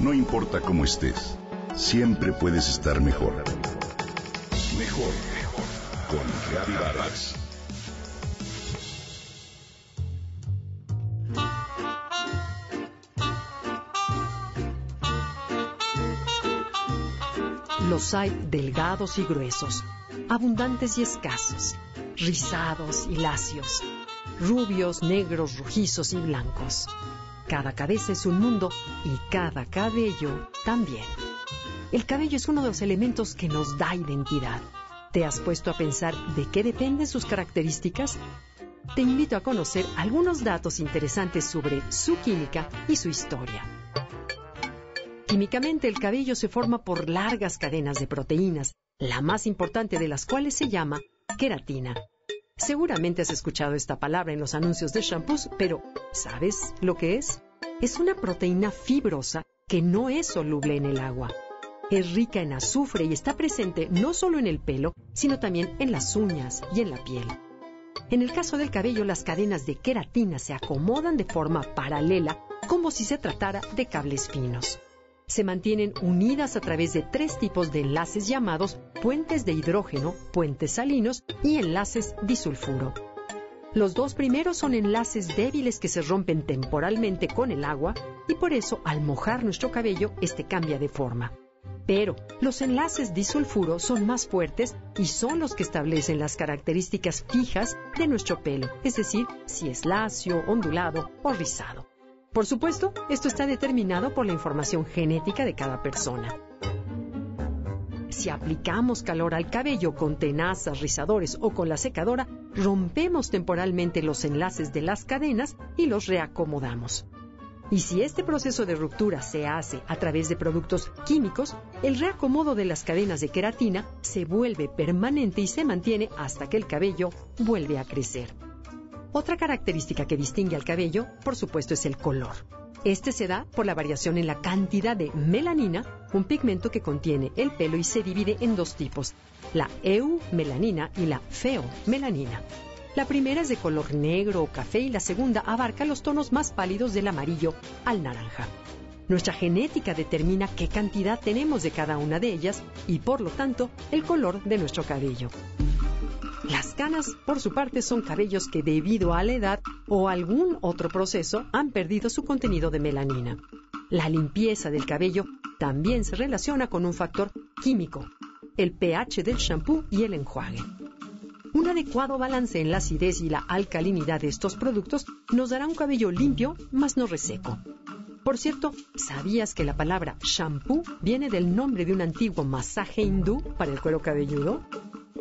No importa cómo estés, siempre puedes estar mejor. Mejor, mejor. Con Vargas. Los hay delgados y gruesos, abundantes y escasos, rizados y lacios, rubios, negros, rojizos y blancos. Cada cabeza es un mundo y cada cabello también. El cabello es uno de los elementos que nos da identidad. ¿Te has puesto a pensar de qué dependen sus características? Te invito a conocer algunos datos interesantes sobre su química y su historia. Químicamente el cabello se forma por largas cadenas de proteínas, la más importante de las cuales se llama queratina. Seguramente has escuchado esta palabra en los anuncios de shampoos, pero ¿sabes lo que es? Es una proteína fibrosa que no es soluble en el agua. Es rica en azufre y está presente no solo en el pelo, sino también en las uñas y en la piel. En el caso del cabello, las cadenas de queratina se acomodan de forma paralela, como si se tratara de cables finos se mantienen unidas a través de tres tipos de enlaces llamados puentes de hidrógeno, puentes salinos y enlaces disulfuro. Los dos primeros son enlaces débiles que se rompen temporalmente con el agua y por eso al mojar nuestro cabello este cambia de forma. Pero los enlaces disulfuro son más fuertes y son los que establecen las características fijas de nuestro pelo, es decir, si es lacio, ondulado o rizado. Por supuesto, esto está determinado por la información genética de cada persona. Si aplicamos calor al cabello con tenazas, rizadores o con la secadora, rompemos temporalmente los enlaces de las cadenas y los reacomodamos. Y si este proceso de ruptura se hace a través de productos químicos, el reacomodo de las cadenas de queratina se vuelve permanente y se mantiene hasta que el cabello vuelve a crecer. Otra característica que distingue al cabello, por supuesto, es el color. Este se da por la variación en la cantidad de melanina, un pigmento que contiene el pelo y se divide en dos tipos, la eumelanina y la feomelanina. La primera es de color negro o café y la segunda abarca los tonos más pálidos del amarillo al naranja. Nuestra genética determina qué cantidad tenemos de cada una de ellas y por lo tanto el color de nuestro cabello. Las canas, por su parte, son cabellos que debido a la edad o algún otro proceso han perdido su contenido de melanina. La limpieza del cabello también se relaciona con un factor químico, el pH del shampoo y el enjuague. Un adecuado balance en la acidez y la alcalinidad de estos productos nos dará un cabello limpio, mas no reseco. Por cierto, ¿sabías que la palabra shampoo viene del nombre de un antiguo masaje hindú para el cuero cabelludo?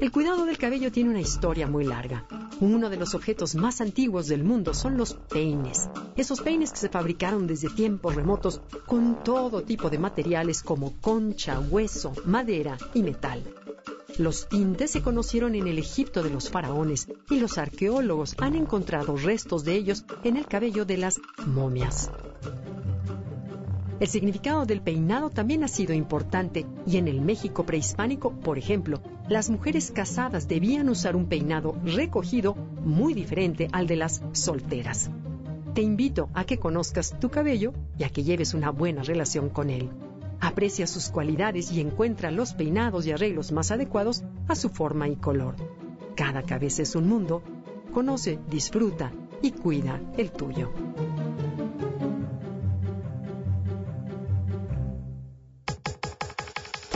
El cuidado del cabello tiene una historia muy larga. Uno de los objetos más antiguos del mundo son los peines. Esos peines que se fabricaron desde tiempos remotos con todo tipo de materiales como concha, hueso, madera y metal. Los tintes se conocieron en el Egipto de los faraones y los arqueólogos han encontrado restos de ellos en el cabello de las momias. El significado del peinado también ha sido importante y en el México prehispánico, por ejemplo, las mujeres casadas debían usar un peinado recogido muy diferente al de las solteras. Te invito a que conozcas tu cabello y a que lleves una buena relación con él. Aprecia sus cualidades y encuentra los peinados y arreglos más adecuados a su forma y color. Cada cabeza es un mundo. Conoce, disfruta y cuida el tuyo.